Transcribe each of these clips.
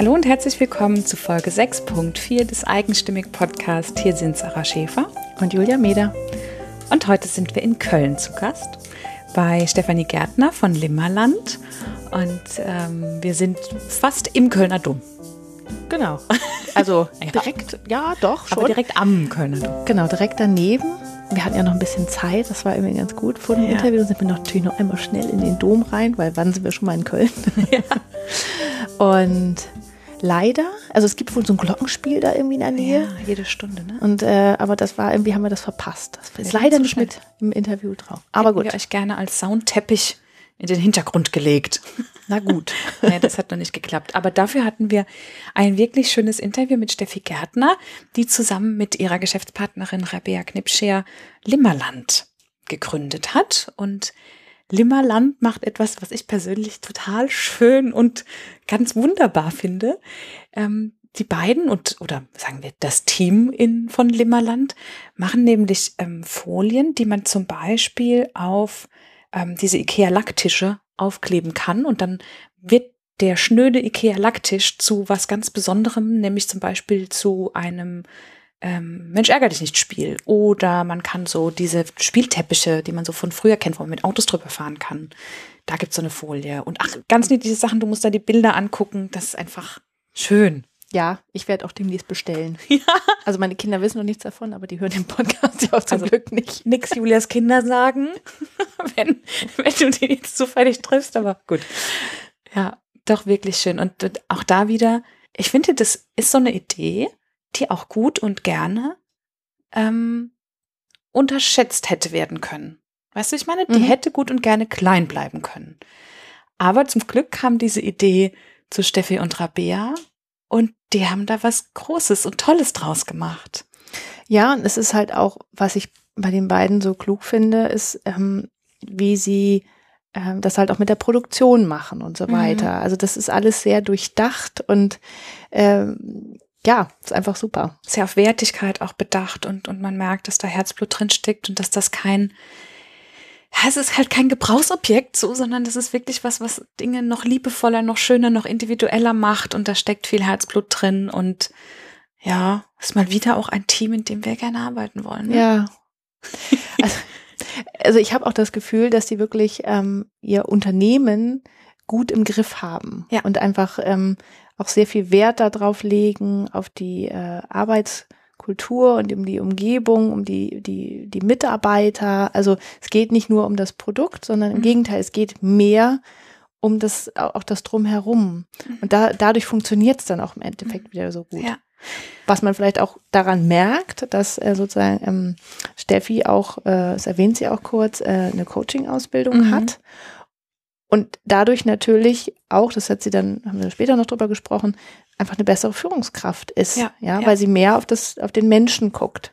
Hallo und herzlich willkommen zu Folge 6.4 des Eigenstimmig Podcast. Hier sind Sarah Schäfer und Julia Meder. Und heute sind wir in Köln zu Gast bei Stefanie Gärtner von Limmerland. Und ähm, wir sind fast im Kölner Dom. Genau. Also direkt, ja, doch, schon. Aber direkt am Kölner Dom. Genau, direkt daneben. Wir hatten ja noch ein bisschen Zeit, das war irgendwie ganz gut. Vor dem ja. Interview sind wir natürlich noch einmal schnell in den Dom rein, weil wann sind wir schon mal in Köln? Ja. Und leider, also es gibt wohl so ein Glockenspiel da irgendwie in der Nähe. Ja, jede Stunde, ne? Und äh, aber das war irgendwie haben wir das verpasst. Das ist leider nicht mit im Interview drauf. Aber Hätten gut. wir euch gerne als Soundteppich in den Hintergrund gelegt. Na gut. ja, das hat noch nicht geklappt. Aber dafür hatten wir ein wirklich schönes Interview mit Steffi Gärtner, die zusammen mit ihrer Geschäftspartnerin Rabea Knipscher Limmerland gegründet hat. Und Limmerland macht etwas, was ich persönlich total schön und ganz wunderbar finde. Ähm, die beiden und oder sagen wir das Team in von Limmerland machen nämlich ähm, Folien, die man zum Beispiel auf ähm, diese Ikea Lacktische aufkleben kann und dann wird der schnöde Ikea Lacktisch zu was ganz Besonderem, nämlich zum Beispiel zu einem ähm, Mensch ärger dich nicht Spiel. Oder man kann so diese Spielteppiche, die man so von früher kennt, wo man mit Autos drüber fahren kann. Da gibt's so eine Folie. Und ach, ganz niedliche Sachen, du musst da die Bilder angucken. Das ist einfach schön. Ja, ich werde auch demnächst bestellen. Ja. Also meine Kinder wissen noch nichts davon, aber die hören den Podcast ja auch zum also Glück nicht. Nix Julias Kinder sagen, wenn, wenn du die jetzt zufällig triffst, aber gut. Ja, doch wirklich schön. Und auch da wieder, ich finde, das ist so eine Idee, die auch gut und gerne ähm, unterschätzt hätte werden können. Weißt du, ich meine, die mhm. hätte gut und gerne klein bleiben können. Aber zum Glück kam diese Idee zu Steffi und Rabea und die haben da was Großes und Tolles draus gemacht. Ja, und es ist halt auch, was ich bei den beiden so klug finde, ist, ähm, wie sie ähm, das halt auch mit der Produktion machen und so mhm. weiter. Also das ist alles sehr durchdacht und ähm, ja, ist einfach super. Sehr auf Wertigkeit auch bedacht und, und man merkt, dass da Herzblut drin steckt und dass das kein, es ist halt kein Gebrauchsobjekt so, sondern das ist wirklich was, was Dinge noch liebevoller, noch schöner, noch individueller macht und da steckt viel Herzblut drin und ja, ist mal wieder auch ein Team, in dem wir gerne arbeiten wollen. Ne? Ja. Also, also ich habe auch das Gefühl, dass sie wirklich ähm, ihr Unternehmen gut im Griff haben ja. und einfach ähm, auch sehr viel Wert darauf legen, auf die äh, Arbeitskultur und um die Umgebung, um die, die, die Mitarbeiter. Also es geht nicht nur um das Produkt, sondern im mhm. Gegenteil, es geht mehr um das, auch das Drumherum. Mhm. Und da, dadurch funktioniert es dann auch im Endeffekt mhm. wieder so gut. Ja. Was man vielleicht auch daran merkt, dass äh, sozusagen ähm, Steffi auch, äh, das erwähnt sie auch kurz, äh, eine Coaching-Ausbildung mhm. hat und dadurch natürlich auch, das hat sie dann, haben wir später noch drüber gesprochen, einfach eine bessere Führungskraft ist. Ja, ja, ja. weil sie mehr auf das, auf den Menschen guckt.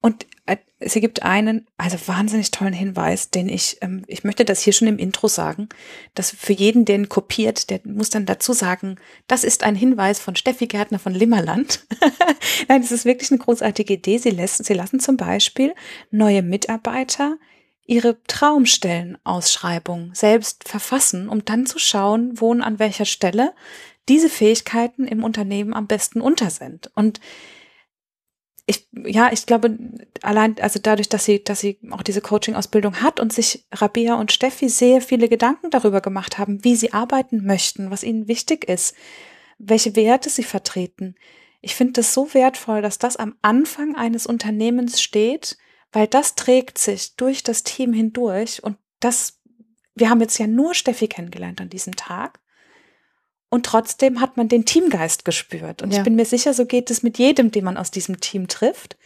Und äh, sie gibt einen, also wahnsinnig tollen Hinweis, den ich, ähm, ich möchte das hier schon im Intro sagen, dass für jeden, der ihn kopiert, der muss dann dazu sagen, das ist ein Hinweis von Steffi Gärtner von Limmerland. Nein, das ist wirklich eine großartige Idee. Sie lassen, sie lassen zum Beispiel neue Mitarbeiter ihre Traumstellenausschreibung selbst verfassen, um dann zu schauen, wo und an welcher Stelle diese Fähigkeiten im Unternehmen am besten unter sind. Und ich, ja, ich glaube, allein, also dadurch, dass sie, dass sie auch diese Coaching-Ausbildung hat und sich Rabia und Steffi sehr viele Gedanken darüber gemacht haben, wie sie arbeiten möchten, was ihnen wichtig ist, welche Werte sie vertreten. Ich finde das so wertvoll, dass das am Anfang eines Unternehmens steht, weil das trägt sich durch das Team hindurch und das, wir haben jetzt ja nur Steffi kennengelernt an diesem Tag. Und trotzdem hat man den Teamgeist gespürt. Und ja. ich bin mir sicher, so geht es mit jedem, den man aus diesem Team trifft,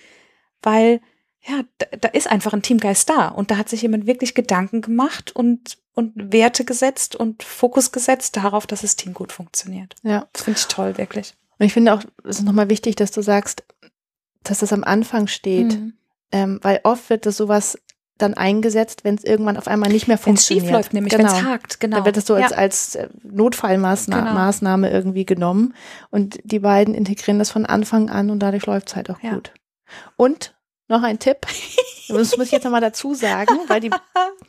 weil ja, da, da ist einfach ein Teamgeist da. Und da hat sich jemand wirklich Gedanken gemacht und, und Werte gesetzt und Fokus gesetzt darauf, dass das Team gut funktioniert. Ja. Das finde ich toll, wirklich. Und ich finde auch, es ist nochmal wichtig, dass du sagst, dass das am Anfang steht. Mhm. Ähm, weil oft wird das sowas dann eingesetzt, wenn es irgendwann auf einmal nicht mehr funktioniert. Wenn es schief läuft, nämlich genau. wenn es hakt, genau. Dann wird es so als, ja. als äh, Notfallmaßnahme genau. irgendwie genommen und die beiden integrieren das von Anfang an und dadurch läuft es halt auch ja. gut. Und noch ein Tipp, das muss ich jetzt nochmal dazu sagen, weil die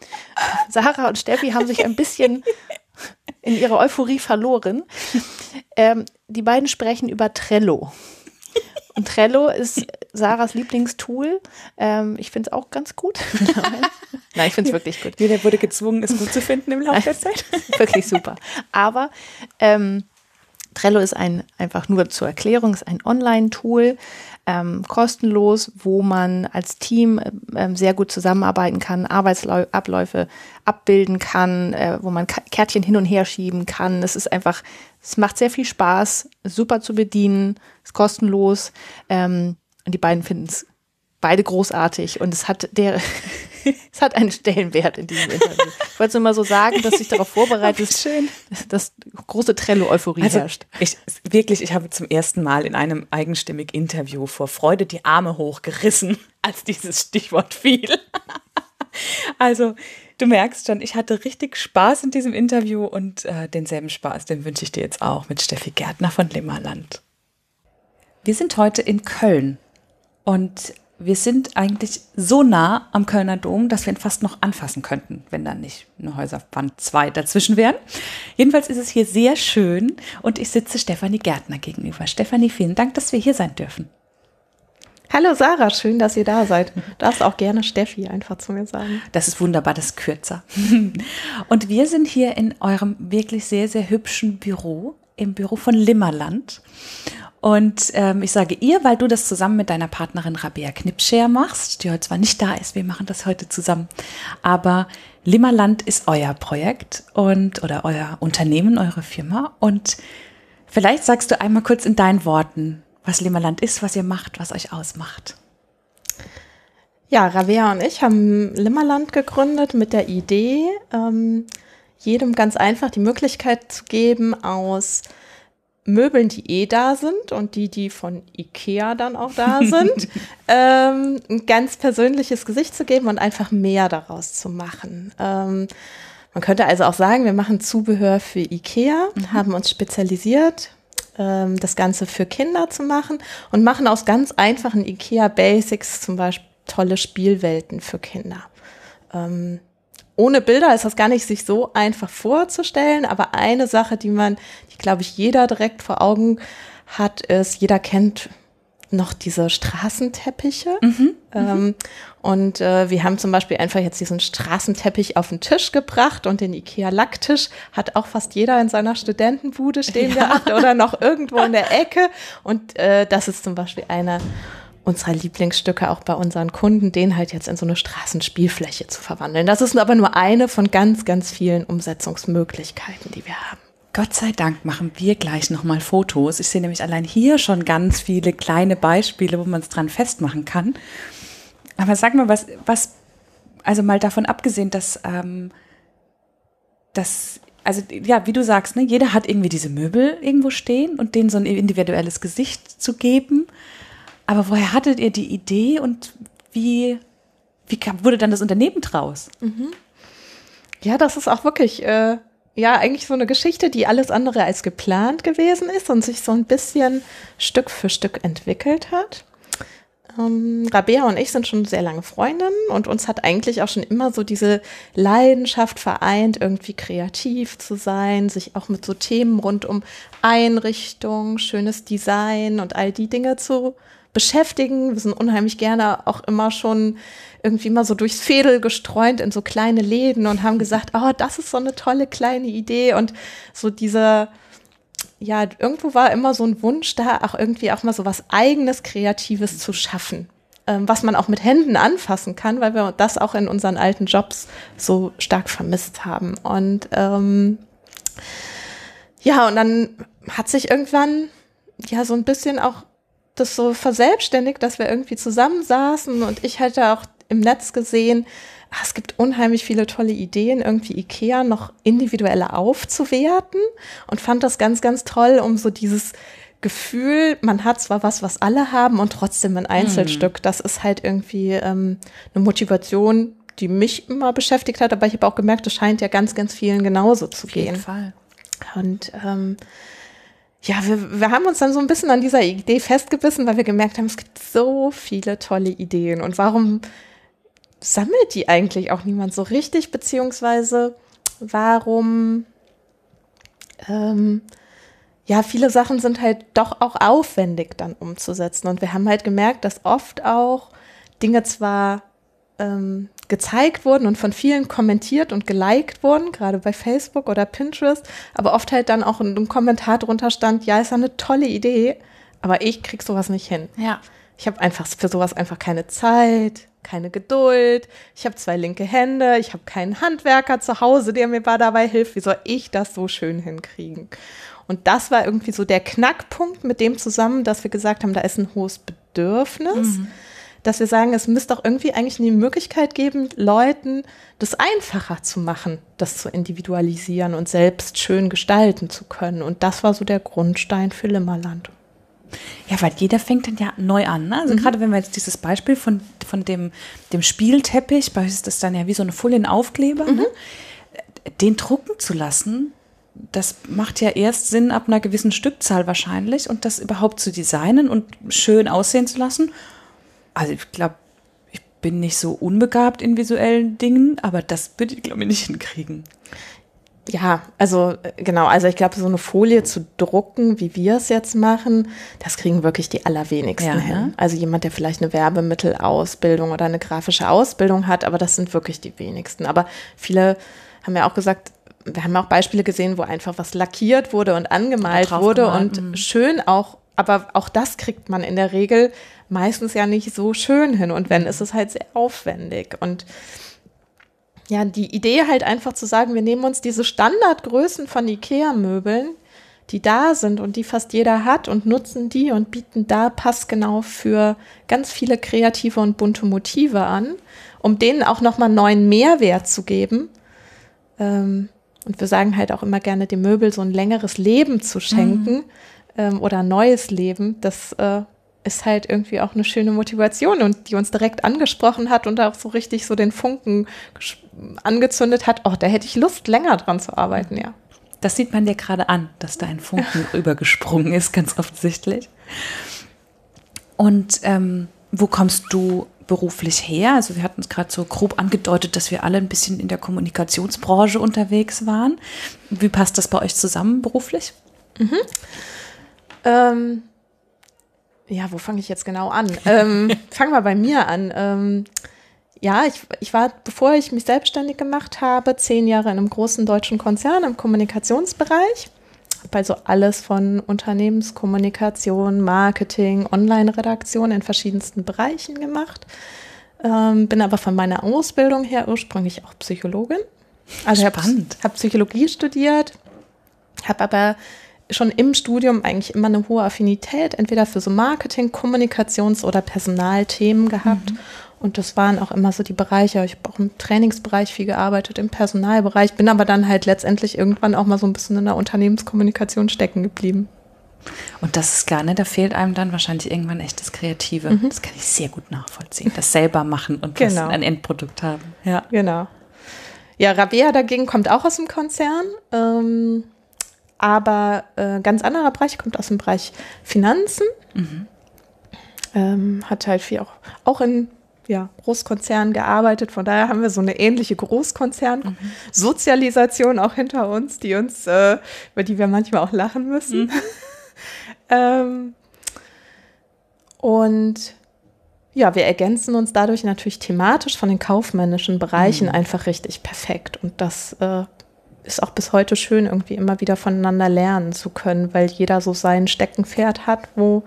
Sarah und Steffi haben sich ein bisschen in ihrer Euphorie verloren. Ähm, die beiden sprechen über Trello. Und Trello ist Sarahs Lieblingstool. Ähm, ich finde es auch ganz gut. Nein, ich finde es wirklich gut. Jeder wurde gezwungen, es gut zu finden im Laufe der Zeit. wirklich super. Aber ähm, Trello ist ein, einfach nur zur Erklärung, ist ein Online-Tool, ähm, kostenlos, wo man als Team ähm, sehr gut zusammenarbeiten kann, Arbeitsabläufe abbilden kann, äh, wo man Kärtchen hin und her schieben kann. Es ist einfach, es macht sehr viel Spaß, super zu bedienen, ist kostenlos. Ähm, und die beiden finden es beide großartig und es hat der es hat einen Stellenwert in diesem Interview. Ich wollte nur mal so sagen, dass sich darauf vorbereitet, schön. dass große Trello-Euphorie also, herrscht. Ich, wirklich, ich habe zum ersten Mal in einem eigenstimmig Interview vor Freude die Arme hochgerissen, als dieses Stichwort fiel. Also, du merkst schon, ich hatte richtig Spaß in diesem Interview und äh, denselben Spaß, den wünsche ich dir jetzt auch mit Steffi Gärtner von Limmerland. Wir sind heute in Köln und wir sind eigentlich so nah am Kölner Dom, dass wir ihn fast noch anfassen könnten, wenn dann nicht eine Häuserwand zwei dazwischen wären. Jedenfalls ist es hier sehr schön und ich sitze Stefanie Gärtner gegenüber. Stefanie, vielen Dank, dass wir hier sein dürfen. Hallo Sarah, schön, dass ihr da seid. Du darfst auch gerne Steffi einfach zu mir sagen. Das ist wunderbar, das ist kürzer. Und wir sind hier in eurem wirklich sehr, sehr hübschen Büro, im Büro von Limmerland. Und ähm, ich sage ihr, weil du das zusammen mit deiner Partnerin Rabea Knipscher machst, die heute zwar nicht da ist, wir machen das heute zusammen, aber Limmerland ist euer Projekt und oder euer Unternehmen, eure Firma. Und vielleicht sagst du einmal kurz in deinen Worten, was Limmerland ist, was ihr macht, was euch ausmacht. Ja, Rabea und ich haben Limmerland gegründet mit der Idee, ähm, jedem ganz einfach die Möglichkeit zu geben, aus Möbeln, die eh da sind und die, die von Ikea dann auch da sind, ähm, ein ganz persönliches Gesicht zu geben und einfach mehr daraus zu machen. Ähm, man könnte also auch sagen, wir machen Zubehör für Ikea, mhm. haben uns spezialisiert, ähm, das Ganze für Kinder zu machen und machen aus ganz einfachen Ikea Basics zum Beispiel tolle Spielwelten für Kinder. Ähm, ohne Bilder ist das gar nicht sich so einfach vorzustellen, aber eine Sache, die man, die glaube ich jeder direkt vor Augen hat, ist, jeder kennt noch diese Straßenteppiche. Mhm, mhm. ähm, und äh, wir haben zum Beispiel einfach jetzt diesen Straßenteppich auf den Tisch gebracht und den IKEA-Lacktisch hat auch fast jeder in seiner Studentenbude stehen ja. gehabt oder noch irgendwo in der Ecke. Und äh, das ist zum Beispiel eine unserer Lieblingsstücke auch bei unseren Kunden, den halt jetzt in so eine Straßenspielfläche zu verwandeln. Das ist aber nur eine von ganz, ganz vielen Umsetzungsmöglichkeiten, die wir haben. Gott sei Dank machen wir gleich nochmal Fotos. Ich sehe nämlich allein hier schon ganz viele kleine Beispiele, wo man es dran festmachen kann. Aber sag mal, was, was, also mal davon abgesehen, dass, ähm, dass also ja, wie du sagst, ne, jeder hat irgendwie diese Möbel irgendwo stehen und denen so ein individuelles Gesicht zu geben. Aber woher hattet ihr die Idee und wie, wie kam, wurde dann das Unternehmen draus? Mhm. Ja, das ist auch wirklich, äh, ja, eigentlich so eine Geschichte, die alles andere als geplant gewesen ist und sich so ein bisschen Stück für Stück entwickelt hat. Ähm, Rabea und ich sind schon sehr lange Freundinnen und uns hat eigentlich auch schon immer so diese Leidenschaft vereint, irgendwie kreativ zu sein, sich auch mit so Themen rund um Einrichtung, schönes Design und all die Dinge zu beschäftigen. Wir sind unheimlich gerne auch immer schon irgendwie mal so durchs Fädel gestreunt in so kleine Läden und haben gesagt, oh, das ist so eine tolle kleine Idee und so diese, ja, irgendwo war immer so ein Wunsch da, auch irgendwie auch mal so was eigenes, Kreatives zu schaffen, ähm, was man auch mit Händen anfassen kann, weil wir das auch in unseren alten Jobs so stark vermisst haben. Und ähm, ja, und dann hat sich irgendwann ja so ein bisschen auch das so verselbstständigt, dass wir irgendwie zusammensaßen und ich hätte auch im Netz gesehen, ach, es gibt unheimlich viele tolle Ideen, irgendwie Ikea noch individueller aufzuwerten und fand das ganz, ganz toll, um so dieses Gefühl, man hat zwar was, was alle haben und trotzdem ein Einzelstück. Mhm. Das ist halt irgendwie ähm, eine Motivation, die mich immer beschäftigt hat, aber ich habe auch gemerkt, es scheint ja ganz, ganz vielen genauso zu Auf gehen. Jeden Fall. Und ähm, ja, wir, wir haben uns dann so ein bisschen an dieser Idee festgebissen, weil wir gemerkt haben, es gibt so viele tolle Ideen. Und warum sammelt die eigentlich auch niemand so richtig? Beziehungsweise warum, ähm, ja, viele Sachen sind halt doch auch aufwendig dann umzusetzen. Und wir haben halt gemerkt, dass oft auch Dinge zwar ähm, gezeigt wurden und von vielen kommentiert und geliked wurden, gerade bei Facebook oder Pinterest, aber oft halt dann auch ein, Kommentar drunter stand, ja, ist eine tolle Idee, aber ich krieg sowas nicht hin. Ja. Ich habe einfach für sowas einfach keine Zeit, keine Geduld. Ich habe zwei linke Hände, ich habe keinen Handwerker zu Hause, der mir dabei hilft. Wie soll ich das so schön hinkriegen? Und das war irgendwie so der Knackpunkt mit dem zusammen, dass wir gesagt haben, da ist ein hohes Bedürfnis. Mhm dass wir sagen, es müsste auch irgendwie eigentlich eine Möglichkeit geben, Leuten das einfacher zu machen, das zu individualisieren und selbst schön gestalten zu können. Und das war so der Grundstein für Limmerland. Ja, weil jeder fängt dann ja neu an. Ne? Also mhm. gerade wenn wir jetzt dieses Beispiel von, von dem, dem Spielteppich, bei uns ist das dann ja wie so eine Folienaufkleber, ne? mhm. ne? den drucken zu lassen, das macht ja erst Sinn ab einer gewissen Stückzahl wahrscheinlich und das überhaupt zu designen und schön aussehen zu lassen also ich glaube, ich bin nicht so unbegabt in visuellen Dingen, aber das würde ich, glaube ich, nicht hinkriegen. Ja, also äh, genau, also ich glaube, so eine Folie zu drucken, wie wir es jetzt machen, das kriegen wirklich die allerwenigsten ja, hin. Ne? Also jemand, der vielleicht eine Werbemittelausbildung oder eine grafische Ausbildung hat, aber das sind wirklich die wenigsten. Aber viele haben ja auch gesagt, wir haben auch Beispiele gesehen, wo einfach was lackiert wurde und angemalt wurde und mhm. schön auch, aber auch das kriegt man in der Regel meistens ja nicht so schön hin. Und wenn, ist es halt sehr aufwendig. Und ja, die Idee halt einfach zu sagen, wir nehmen uns diese Standardgrößen von IKEA-Möbeln, die da sind und die fast jeder hat und nutzen die und bieten da passgenau für ganz viele kreative und bunte Motive an, um denen auch nochmal neuen Mehrwert zu geben. Ähm, und wir sagen halt auch immer gerne, dem Möbel so ein längeres Leben zu schenken mhm. ähm, oder ein neues Leben. Das äh, ist halt irgendwie auch eine schöne Motivation und die uns direkt angesprochen hat und auch so richtig so den Funken angezündet hat. Oh, da hätte ich Lust, länger dran zu arbeiten, ja. Das sieht man dir gerade an, dass da ein Funken rübergesprungen ist, ganz offensichtlich. Und ähm, wo kommst du beruflich her? Also wir hatten es gerade so grob angedeutet, dass wir alle ein bisschen in der Kommunikationsbranche unterwegs waren. Wie passt das bei euch zusammen beruflich? Mhm. Ähm, ja, wo fange ich jetzt genau an? ähm, fang mal bei mir an. Ähm, ja, ich, ich war, bevor ich mich selbstständig gemacht habe, zehn Jahre in einem großen deutschen Konzern im Kommunikationsbereich. Habe also alles von Unternehmenskommunikation, Marketing, Online-Redaktion in verschiedensten Bereichen gemacht. Ähm, bin aber von meiner Ausbildung her ursprünglich auch Psychologin. Also Spannend. habe hab Psychologie studiert, habe aber schon im Studium eigentlich immer eine hohe Affinität, entweder für so Marketing, Kommunikations- oder Personalthemen gehabt. Mhm. Und das waren auch immer so die Bereiche. Ich habe auch im Trainingsbereich viel gearbeitet, im Personalbereich, bin aber dann halt letztendlich irgendwann auch mal so ein bisschen in der Unternehmenskommunikation stecken geblieben. Und das ist klar, ne? Da fehlt einem dann wahrscheinlich irgendwann echt das Kreative. Mhm. Das kann ich sehr gut nachvollziehen. Das selber machen und genau. ein Endprodukt haben. Ja. Genau. Ja, Rabea dagegen kommt auch aus dem Konzern. Ähm, aber äh, ganz anderer Bereich, kommt aus dem Bereich Finanzen. Mhm. Ähm, hat halt viel auch, auch in ja, Großkonzernen gearbeitet. Von daher haben wir so eine ähnliche Großkonzern-Sozialisation mhm. auch hinter uns, die uns, äh, über die wir manchmal auch lachen müssen. Mhm. ähm, und ja, wir ergänzen uns dadurch natürlich thematisch von den kaufmännischen Bereichen mhm. einfach richtig perfekt. Und das äh, ist auch bis heute schön, irgendwie immer wieder voneinander lernen zu können, weil jeder so sein Steckenpferd hat, wo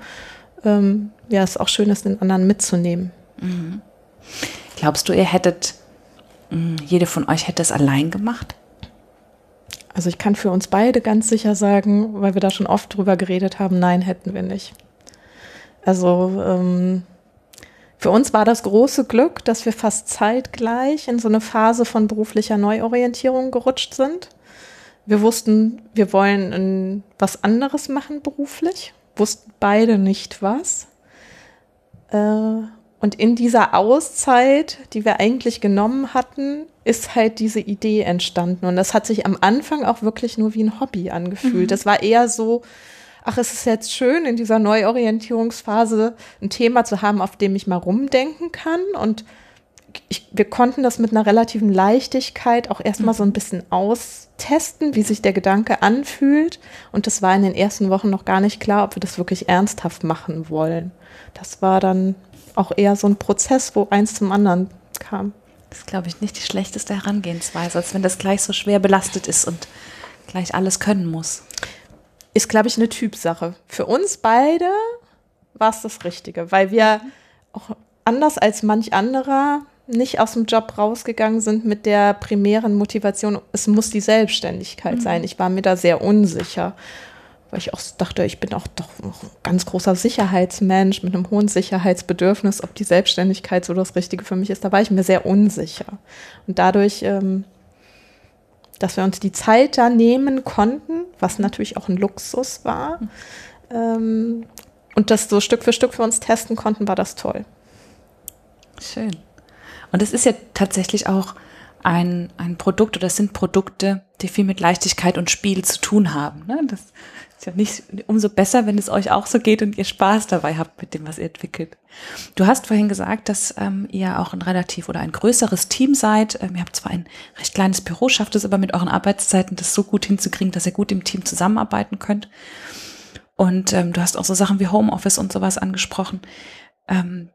ähm, ja, es auch schön ist, den anderen mitzunehmen. Mhm. Glaubst du, ihr hättet, mh, jede von euch hätte es allein gemacht? Also ich kann für uns beide ganz sicher sagen, weil wir da schon oft drüber geredet haben, nein, hätten wir nicht. Also ähm, für uns war das große Glück, dass wir fast zeitgleich in so eine Phase von beruflicher Neuorientierung gerutscht sind. Wir wussten, wir wollen was anderes machen beruflich, wussten beide nicht was. Äh, und in dieser Auszeit, die wir eigentlich genommen hatten, ist halt diese Idee entstanden. Und das hat sich am Anfang auch wirklich nur wie ein Hobby angefühlt. Mhm. Das war eher so, ach, es ist jetzt schön, in dieser Neuorientierungsphase ein Thema zu haben, auf dem ich mal rumdenken kann und ich, wir konnten das mit einer relativen Leichtigkeit auch erstmal so ein bisschen austesten, wie sich der Gedanke anfühlt. Und das war in den ersten Wochen noch gar nicht klar, ob wir das wirklich ernsthaft machen wollen. Das war dann auch eher so ein Prozess, wo eins zum anderen kam. Das ist, glaube ich, nicht die schlechteste Herangehensweise, als wenn das gleich so schwer belastet ist und gleich alles können muss. Ist, glaube ich, eine Typsache. Für uns beide war es das Richtige, weil wir auch anders als manch anderer nicht aus dem Job rausgegangen sind mit der primären Motivation, es muss die Selbstständigkeit mhm. sein. Ich war mir da sehr unsicher, weil ich auch dachte, ich bin auch doch ein ganz großer Sicherheitsmensch mit einem hohen Sicherheitsbedürfnis, ob die Selbstständigkeit so das Richtige für mich ist. Da war ich mir sehr unsicher. Und dadurch, ähm, dass wir uns die Zeit da nehmen konnten, was natürlich auch ein Luxus war, mhm. ähm, und das so Stück für Stück für uns testen konnten, war das toll. Schön. Und es ist ja tatsächlich auch ein, ein Produkt oder es sind Produkte, die viel mit Leichtigkeit und Spiel zu tun haben. Ne? Das ist ja nicht umso besser, wenn es euch auch so geht und ihr Spaß dabei habt mit dem, was ihr entwickelt. Du hast vorhin gesagt, dass ähm, ihr auch ein relativ oder ein größeres Team seid. Ähm, ihr habt zwar ein recht kleines Büro, schafft es aber mit euren Arbeitszeiten, das so gut hinzukriegen, dass ihr gut im Team zusammenarbeiten könnt. Und ähm, du hast auch so Sachen wie Homeoffice und sowas angesprochen. Ähm,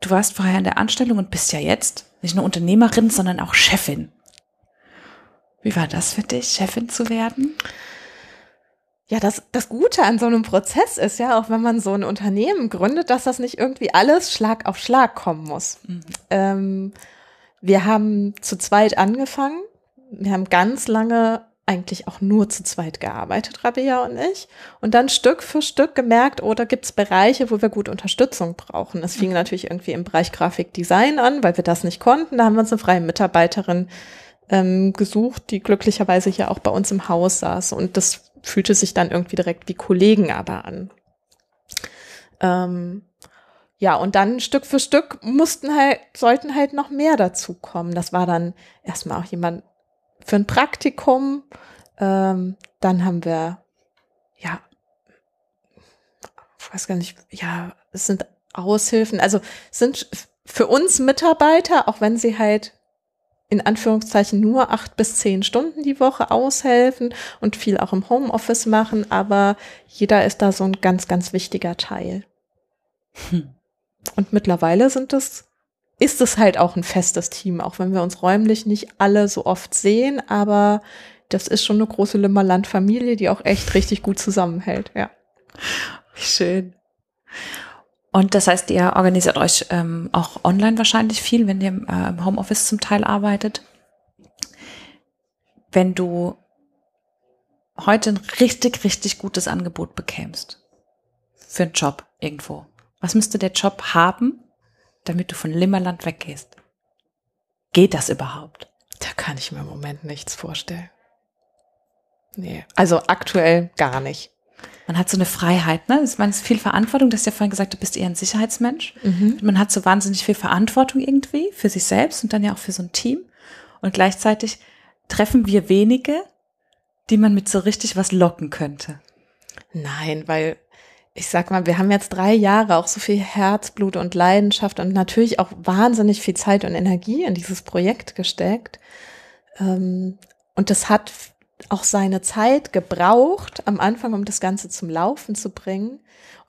du warst vorher in der Anstellung und bist ja jetzt nicht nur Unternehmerin, sondern auch Chefin. Wie war das für dich, Chefin zu werden? Ja, das, das Gute an so einem Prozess ist ja, auch wenn man so ein Unternehmen gründet, dass das nicht irgendwie alles Schlag auf Schlag kommen muss. Mhm. Ähm, wir haben zu zweit angefangen. Wir haben ganz lange eigentlich auch nur zu zweit gearbeitet, Rabea und ich. Und dann Stück für Stück gemerkt, oder oh, gibt es Bereiche, wo wir gut Unterstützung brauchen. Es fing mhm. natürlich irgendwie im Bereich Grafikdesign an, weil wir das nicht konnten. Da haben wir uns eine freie Mitarbeiterin ähm, gesucht, die glücklicherweise hier auch bei uns im Haus saß. Und das fühlte sich dann irgendwie direkt wie Kollegen aber an. Ähm, ja, und dann Stück für Stück mussten halt, sollten halt noch mehr dazu kommen. Das war dann erstmal auch jemand für ein Praktikum. Ähm, dann haben wir, ja, ich weiß gar nicht, ja, es sind Aushilfen, also sind für uns Mitarbeiter, auch wenn sie halt in Anführungszeichen nur acht bis zehn Stunden die Woche aushelfen und viel auch im Homeoffice machen, aber jeder ist da so ein ganz, ganz wichtiger Teil. Hm. Und mittlerweile sind es ist es halt auch ein festes Team, auch wenn wir uns räumlich nicht alle so oft sehen, aber das ist schon eine große Limmerland-Familie, die auch echt richtig gut zusammenhält, ja. Schön. Und das heißt, ihr organisiert euch ähm, auch online wahrscheinlich viel, wenn ihr äh, im Homeoffice zum Teil arbeitet. Wenn du heute ein richtig, richtig gutes Angebot bekämst für einen Job irgendwo, was müsste der Job haben, damit du von Limmerland weggehst? Geht das überhaupt? Da kann ich mir im Moment nichts vorstellen. Nee, also aktuell gar nicht. Man hat so eine Freiheit, ne? Man ist viel Verantwortung. Du hast ja vorhin gesagt, du bist eher ein Sicherheitsmensch. Mhm. Man hat so wahnsinnig viel Verantwortung irgendwie für sich selbst und dann ja auch für so ein Team. Und gleichzeitig treffen wir wenige, die man mit so richtig was locken könnte. Nein, weil ich sag mal, wir haben jetzt drei Jahre auch so viel Herzblut und Leidenschaft und natürlich auch wahnsinnig viel Zeit und Energie in dieses Projekt gesteckt. Ähm, und das hat auch seine Zeit gebraucht am Anfang, um das Ganze zum Laufen zu bringen.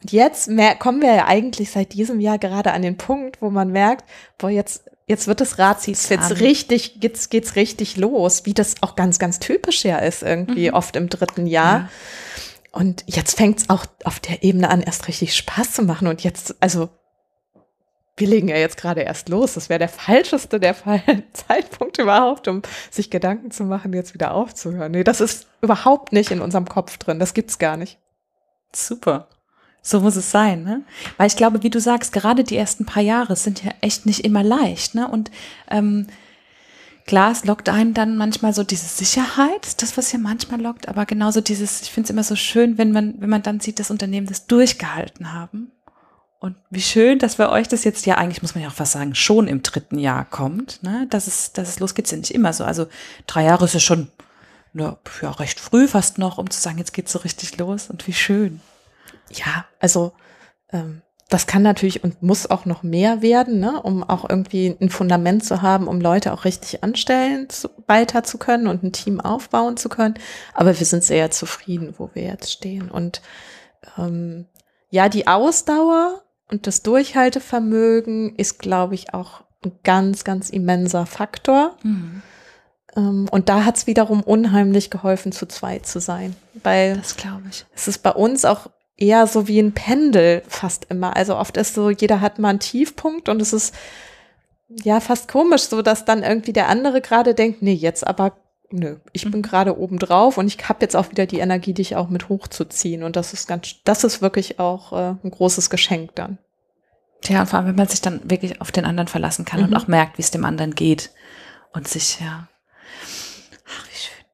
Und jetzt mehr, kommen wir ja eigentlich seit diesem Jahr gerade an den Punkt, wo man merkt, boah, jetzt, jetzt wird das Rad jetzt richtig, geht's, geht's richtig los, wie das auch ganz, ganz typisch ja ist irgendwie mhm. oft im dritten Jahr. Ja. Und jetzt fängt es auch auf der Ebene an, erst richtig Spaß zu machen. Und jetzt, also, wir legen ja jetzt gerade erst los. Das wäre der falscheste der Fall Zeitpunkt überhaupt, um sich Gedanken zu machen, jetzt wieder aufzuhören. Nee, das ist überhaupt nicht in unserem Kopf drin. Das gibt's gar nicht. Super. So muss es sein, ne? Weil ich glaube, wie du sagst, gerade die ersten paar Jahre sind ja echt nicht immer leicht, ne? Und ähm, Klar, es lockt einen dann manchmal so diese Sicherheit, das, was ja manchmal lockt, aber genauso dieses, ich finde es immer so schön, wenn man, wenn man dann sieht, dass Unternehmen das durchgehalten haben. Und wie schön, dass bei euch das jetzt ja eigentlich, muss man ja auch fast sagen, schon im dritten Jahr kommt, ne? Dass es, dass es losgeht, ist ja nicht immer so. Also drei Jahre ist ja schon ne, ja, recht früh fast noch, um zu sagen, jetzt geht's so richtig los und wie schön. Ja, also ähm, das kann natürlich und muss auch noch mehr werden, ne, um auch irgendwie ein Fundament zu haben, um Leute auch richtig anstellen zu, weiter zu können und ein Team aufbauen zu können. Aber wir sind sehr zufrieden, wo wir jetzt stehen. Und ähm, ja, die Ausdauer und das Durchhaltevermögen ist, glaube ich, auch ein ganz, ganz immenser Faktor. Mhm. Ähm, und da hat es wiederum unheimlich geholfen, zu zweit zu sein. Weil das glaube ich. Es ist bei uns auch eher so wie ein Pendel fast immer. Also oft ist so, jeder hat mal einen Tiefpunkt und es ist ja fast komisch, so dass dann irgendwie der andere gerade denkt, nee, jetzt aber nö, ich bin mhm. gerade oben drauf und ich habe jetzt auch wieder die Energie, dich auch mit hochzuziehen. Und das ist ganz, das ist wirklich auch äh, ein großes Geschenk dann. Ja, und vor allem, wenn man sich dann wirklich auf den anderen verlassen kann mhm. und auch merkt, wie es dem anderen geht und sich, ja. Ach, wie schön.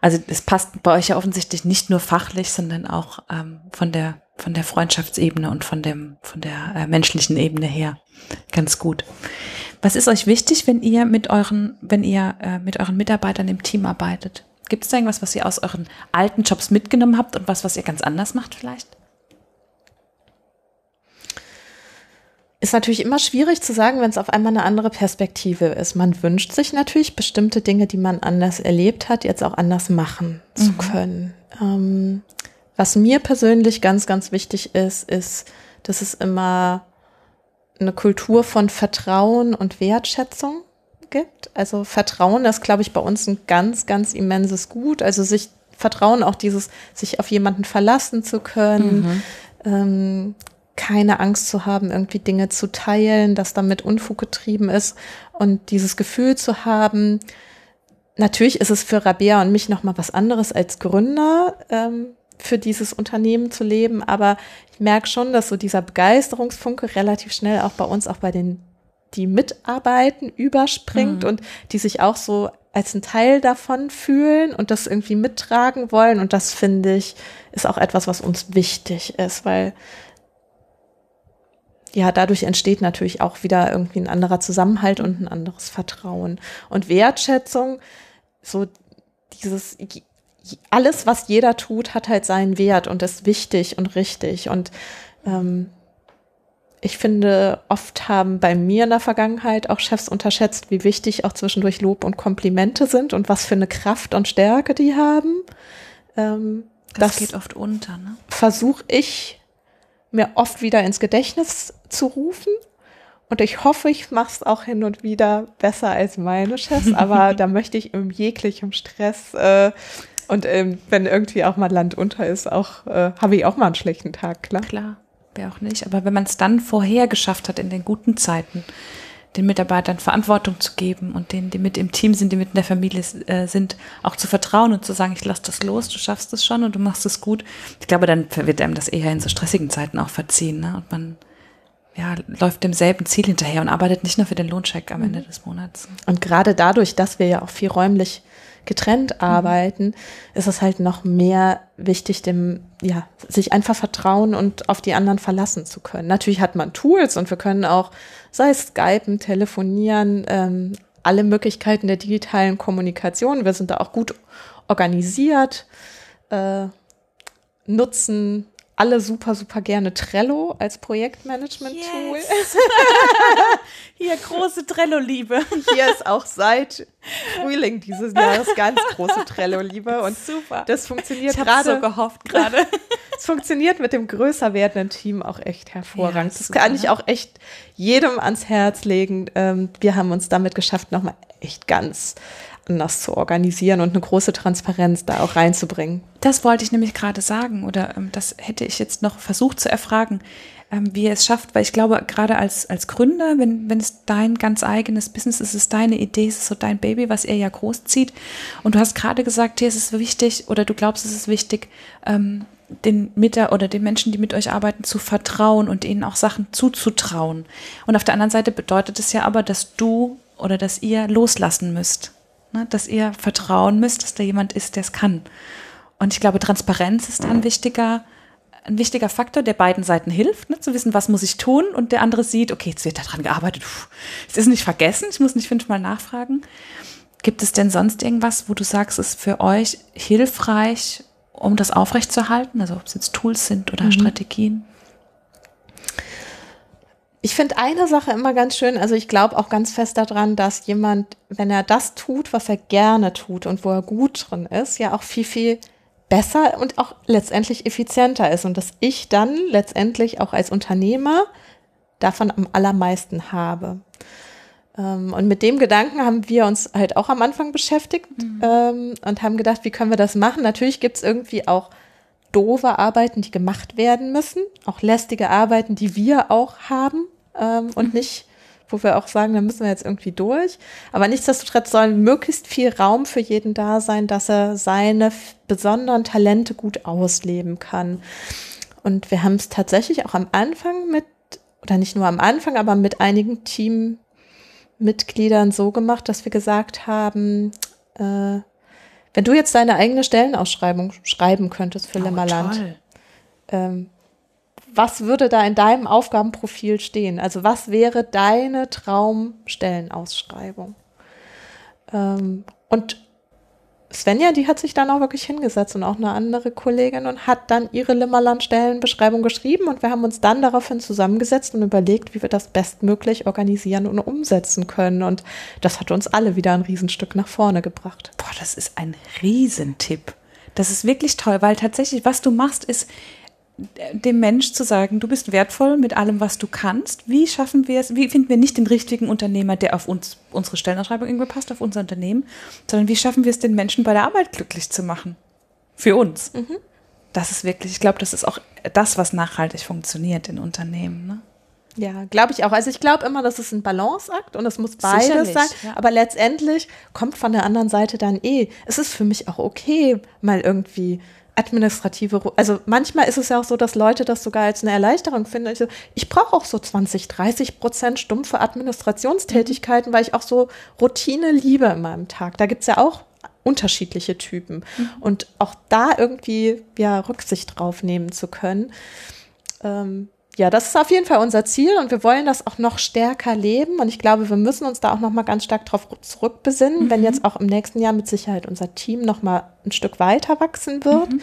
Also es passt bei euch ja offensichtlich nicht nur fachlich, sondern auch ähm, von der von der Freundschaftsebene und von dem von der äh, menschlichen Ebene her ganz gut. Was ist euch wichtig, wenn ihr mit euren, wenn ihr äh, mit euren Mitarbeitern im Team arbeitet? Gibt es da irgendwas, was ihr aus euren alten Jobs mitgenommen habt und was, was ihr ganz anders macht vielleicht? Ist natürlich immer schwierig zu sagen, wenn es auf einmal eine andere Perspektive ist. Man wünscht sich natürlich bestimmte Dinge, die man anders erlebt hat, jetzt auch anders machen mhm. zu können. Ähm, was mir persönlich ganz, ganz wichtig ist, ist, dass es immer eine Kultur von Vertrauen und Wertschätzung gibt. Also Vertrauen ist, glaube ich, bei uns ein ganz, ganz immenses Gut. Also sich Vertrauen auch dieses, sich auf jemanden verlassen zu können, mhm. ähm, keine Angst zu haben, irgendwie Dinge zu teilen, dass damit Unfug getrieben ist und dieses Gefühl zu haben, natürlich ist es für Rabea und mich nochmal was anderes als Gründer, ähm, für dieses Unternehmen zu leben. Aber ich merke schon, dass so dieser Begeisterungsfunke relativ schnell auch bei uns, auch bei den, die mitarbeiten, überspringt mhm. und die sich auch so als ein Teil davon fühlen und das irgendwie mittragen wollen. Und das finde ich, ist auch etwas, was uns wichtig ist, weil ja, dadurch entsteht natürlich auch wieder irgendwie ein anderer Zusammenhalt und ein anderes Vertrauen und Wertschätzung. So dieses, alles, was jeder tut, hat halt seinen Wert und ist wichtig und richtig. Und ähm, ich finde, oft haben bei mir in der Vergangenheit auch Chefs unterschätzt, wie wichtig auch zwischendurch Lob und Komplimente sind und was für eine Kraft und Stärke die haben. Ähm, das, das geht oft unter. Ne? Versuche ich mir oft wieder ins Gedächtnis zu rufen. Und ich hoffe, ich mache es auch hin und wieder besser als meine Chefs, aber da möchte ich im jeglichem Stress äh, und ähm, wenn irgendwie auch mal Land unter ist, auch äh, habe ich auch mal einen schlechten Tag, klar. Klar, wer auch nicht. Aber wenn man es dann vorher geschafft hat in den guten Zeiten, den Mitarbeitern Verantwortung zu geben und denen, die mit im Team sind, die mit in der Familie äh, sind, auch zu vertrauen und zu sagen, ich lasse das los, du schaffst es schon und du machst es gut. Ich glaube, dann wird einem das eher in so stressigen Zeiten auch verziehen. Ne? Und man ja, läuft demselben Ziel hinterher und arbeitet nicht nur für den Lohncheck am Ende mhm. des Monats. Und gerade dadurch, dass wir ja auch viel räumlich getrennt mhm. arbeiten, mhm. ist es halt noch mehr wichtig, dem, ja, sich einfach vertrauen und auf die anderen verlassen zu können. Natürlich hat man Tools und wir können auch, sei es Skypen, telefonieren, ähm, alle Möglichkeiten der digitalen Kommunikation. Wir sind da auch gut organisiert, äh, nutzen alle super, super gerne Trello als Projektmanagement-Tool. Yes. Hier große Trello-Liebe. Hier ist auch seit Frühling dieses Jahres ganz große Trello-Liebe. Und super. Das funktioniert gerade. so gehofft gerade. Es funktioniert mit dem größer werdenden Team auch echt hervorragend. Ja, das kann ich auch echt jedem ans Herz legen. Ähm, wir haben uns damit geschafft, nochmal echt ganz anders zu organisieren und eine große Transparenz da auch reinzubringen. Das wollte ich nämlich gerade sagen oder ähm, das hätte ich jetzt noch versucht zu erfragen, ähm, wie ihr es schafft, weil ich glaube, gerade als, als Gründer, wenn, wenn es dein ganz eigenes Business ist, ist es deine Idee, ist es so dein Baby, was er ja großzieht. Und du hast gerade gesagt, hier ist es wichtig oder du glaubst, es ist wichtig, ähm, den Mitter oder den Menschen, die mit euch arbeiten, zu vertrauen und ihnen auch Sachen zuzutrauen. Und auf der anderen Seite bedeutet es ja aber, dass du oder dass ihr loslassen müsst ne, dass ihr vertrauen müsst, dass da jemand ist, der es kann. Und ich glaube, Transparenz ist ein wichtiger, ein wichtiger Faktor, der beiden Seiten hilft, ne, zu wissen, was muss ich tun und der andere sieht, okay, jetzt wird daran gearbeitet, es ist nicht vergessen, ich muss nicht fünfmal nachfragen. Gibt es denn sonst irgendwas, wo du sagst, ist für euch hilfreich, um das aufrechtzuerhalten? Also ob es jetzt Tools sind oder mhm. Strategien? Ich finde eine Sache immer ganz schön, also ich glaube auch ganz fest daran, dass jemand, wenn er das tut, was er gerne tut und wo er gut drin ist, ja auch viel, viel besser und auch letztendlich effizienter ist und dass ich dann letztendlich auch als Unternehmer davon am allermeisten habe. Ähm, und mit dem Gedanken haben wir uns halt auch am Anfang beschäftigt mhm. ähm, und haben gedacht, wie können wir das machen? Natürlich gibt es irgendwie auch doofe Arbeiten, die gemacht werden müssen, auch lästige Arbeiten, die wir auch haben ähm, und nicht, wo wir auch sagen, da müssen wir jetzt irgendwie durch. Aber nichtsdestotrotz soll möglichst viel Raum für jeden da sein, dass er seine besonderen Talente gut ausleben kann. Und wir haben es tatsächlich auch am Anfang mit, oder nicht nur am Anfang, aber mit einigen Teammitgliedern so gemacht, dass wir gesagt haben, äh, wenn du jetzt deine eigene Stellenausschreibung schreiben könntest für oh, Limmerland, ähm, was würde da in deinem Aufgabenprofil stehen? Also was wäre deine Traumstellenausschreibung? Ähm, und Svenja, die hat sich dann auch wirklich hingesetzt und auch eine andere Kollegin und hat dann ihre Limmerland-Stellenbeschreibung geschrieben und wir haben uns dann daraufhin zusammengesetzt und überlegt, wie wir das bestmöglich organisieren und umsetzen können. Und das hat uns alle wieder ein Riesenstück nach vorne gebracht. Boah, das ist ein Riesentipp. Das ist wirklich toll, weil tatsächlich, was du machst, ist, dem Mensch zu sagen, du bist wertvoll mit allem, was du kannst. Wie schaffen wir es? Wie finden wir nicht den richtigen Unternehmer, der auf uns, unsere Stellenausschreibung irgendwie passt, auf unser Unternehmen, sondern wie schaffen wir es, den Menschen bei der Arbeit glücklich zu machen? Für uns. Mhm. Das ist wirklich, ich glaube, das ist auch das, was nachhaltig funktioniert in Unternehmen. Ne? Ja, glaube ich auch. Also ich glaube immer, das ist ein Balanceakt und es muss beides sein. Ja. Aber letztendlich kommt von der anderen Seite dann eh. Es ist für mich auch okay, mal irgendwie administrative, also manchmal ist es ja auch so, dass Leute das sogar als eine Erleichterung finden. Also ich brauche auch so 20, 30 Prozent stumpfe Administrationstätigkeiten, mhm. weil ich auch so Routine liebe in meinem Tag. Da gibt's ja auch unterschiedliche Typen. Mhm. Und auch da irgendwie ja Rücksicht drauf nehmen zu können. Ähm, ja, das ist auf jeden Fall unser Ziel und wir wollen das auch noch stärker leben. Und ich glaube, wir müssen uns da auch noch mal ganz stark drauf zurückbesinnen, mhm. wenn jetzt auch im nächsten Jahr mit Sicherheit unser Team noch mal ein Stück weiter wachsen wird. Mhm.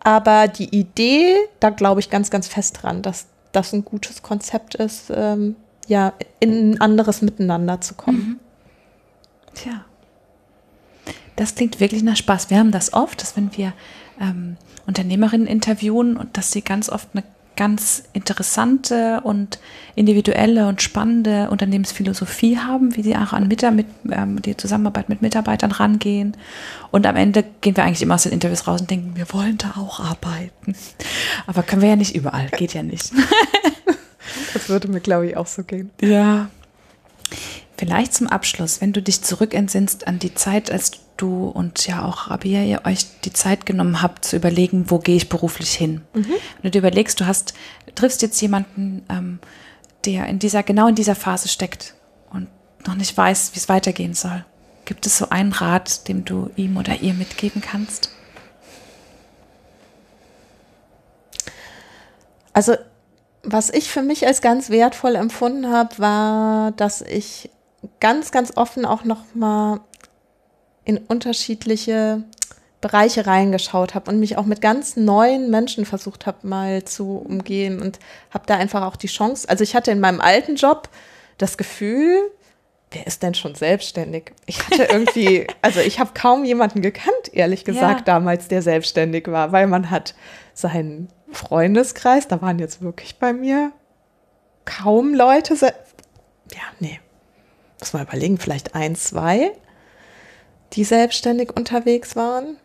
Aber die Idee, da glaube ich ganz, ganz fest dran, dass das ein gutes Konzept ist, ähm, ja, in ein anderes Miteinander zu kommen. Mhm. Tja, das klingt wirklich nach Spaß. Wir haben das oft, dass wenn wir ähm, Unternehmerinnen interviewen und dass sie ganz oft eine ganz interessante und individuelle und spannende Unternehmensphilosophie haben, wie sie auch an Mitar mit, ähm, die Zusammenarbeit mit Mitarbeitern rangehen. Und am Ende gehen wir eigentlich immer aus den Interviews raus und denken, wir wollen da auch arbeiten. Aber können wir ja nicht überall, geht ja nicht. das würde mir, glaube ich, auch so gehen. Ja. Vielleicht zum Abschluss, wenn du dich zurückentsinnst an die Zeit, als du und ja auch Rabia, ihr euch die Zeit genommen habt, zu überlegen, wo gehe ich beruflich hin. Mhm. Wenn du dir überlegst, du hast, triffst jetzt jemanden, ähm, der in dieser, genau in dieser Phase steckt und noch nicht weiß, wie es weitergehen soll. Gibt es so einen Rat, dem du ihm oder ihr mitgeben kannst? Also, was ich für mich als ganz wertvoll empfunden habe, war, dass ich ganz, ganz offen auch noch mal in unterschiedliche Bereiche reingeschaut habe und mich auch mit ganz neuen Menschen versucht habe, mal zu umgehen und habe da einfach auch die Chance. Also ich hatte in meinem alten Job das Gefühl, wer ist denn schon selbstständig? Ich hatte irgendwie, also ich habe kaum jemanden gekannt, ehrlich gesagt, ja. damals, der selbstständig war, weil man hat seinen Freundeskreis, da waren jetzt wirklich bei mir kaum Leute. Ja, nee. Muss mal überlegen, vielleicht ein, zwei die selbstständig unterwegs waren.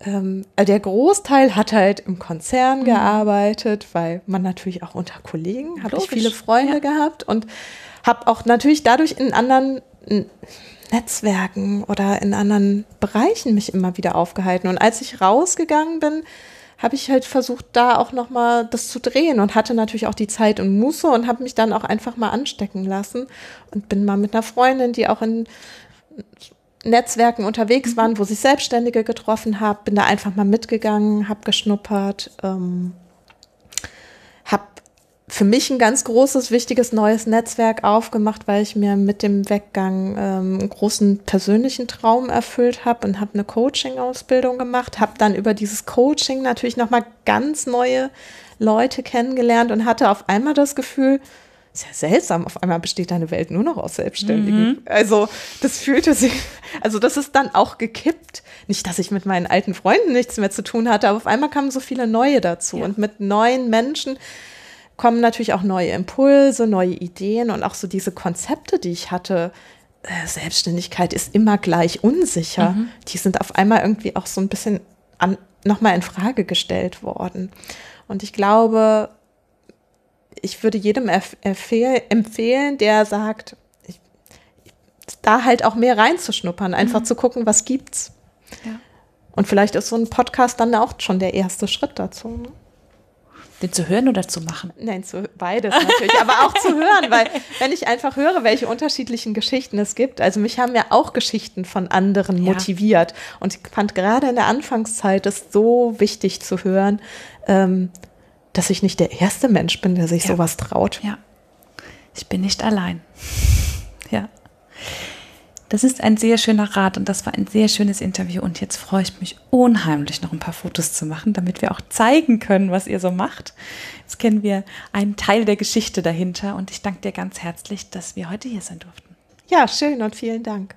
Ähm, also der Großteil hat halt im Konzern mhm. gearbeitet, weil man natürlich auch unter Kollegen, habe ich viele Freunde ja. gehabt und habe auch natürlich dadurch in anderen Netzwerken oder in anderen Bereichen mich immer wieder aufgehalten. Und als ich rausgegangen bin, habe ich halt versucht, da auch noch mal das zu drehen und hatte natürlich auch die Zeit und Muße und habe mich dann auch einfach mal anstecken lassen und bin mal mit einer Freundin, die auch in Netzwerken unterwegs mhm. waren, wo sich Selbstständige getroffen habe, bin da einfach mal mitgegangen, habe geschnuppert, ähm, habe für mich ein ganz großes, wichtiges neues Netzwerk aufgemacht, weil ich mir mit dem Weggang ähm, einen großen persönlichen Traum erfüllt habe und habe eine Coaching-Ausbildung gemacht, habe dann über dieses Coaching natürlich nochmal ganz neue Leute kennengelernt und hatte auf einmal das Gefühl, ist ja seltsam, auf einmal besteht deine Welt nur noch aus Selbstständigen. Mhm. Also das fühlte sich, also das ist dann auch gekippt. Nicht, dass ich mit meinen alten Freunden nichts mehr zu tun hatte, aber auf einmal kamen so viele neue dazu. Ja. Und mit neuen Menschen kommen natürlich auch neue Impulse, neue Ideen und auch so diese Konzepte, die ich hatte. Äh, Selbstständigkeit ist immer gleich unsicher. Mhm. Die sind auf einmal irgendwie auch so ein bisschen an, nochmal in Frage gestellt worden. Und ich glaube, ich würde jedem empfehlen, der sagt, ich, da halt auch mehr reinzuschnuppern, einfach mhm. zu gucken, was gibt's. Ja. Und vielleicht ist so ein Podcast dann auch schon der erste Schritt dazu. Ne? Den zu hören oder zu machen? Nein, zu, beides natürlich, aber auch zu hören, weil wenn ich einfach höre, welche unterschiedlichen Geschichten es gibt, also mich haben ja auch Geschichten von anderen ja. motiviert und ich fand gerade in der Anfangszeit es so wichtig zu hören, ähm, dass ich nicht der erste Mensch bin, der sich ja. sowas traut. Ja. Ich bin nicht allein. Ja. Das ist ein sehr schöner Rat und das war ein sehr schönes Interview. Und jetzt freue ich mich unheimlich, noch ein paar Fotos zu machen, damit wir auch zeigen können, was ihr so macht. Jetzt kennen wir einen Teil der Geschichte dahinter und ich danke dir ganz herzlich, dass wir heute hier sein durften. Ja, schön und vielen Dank.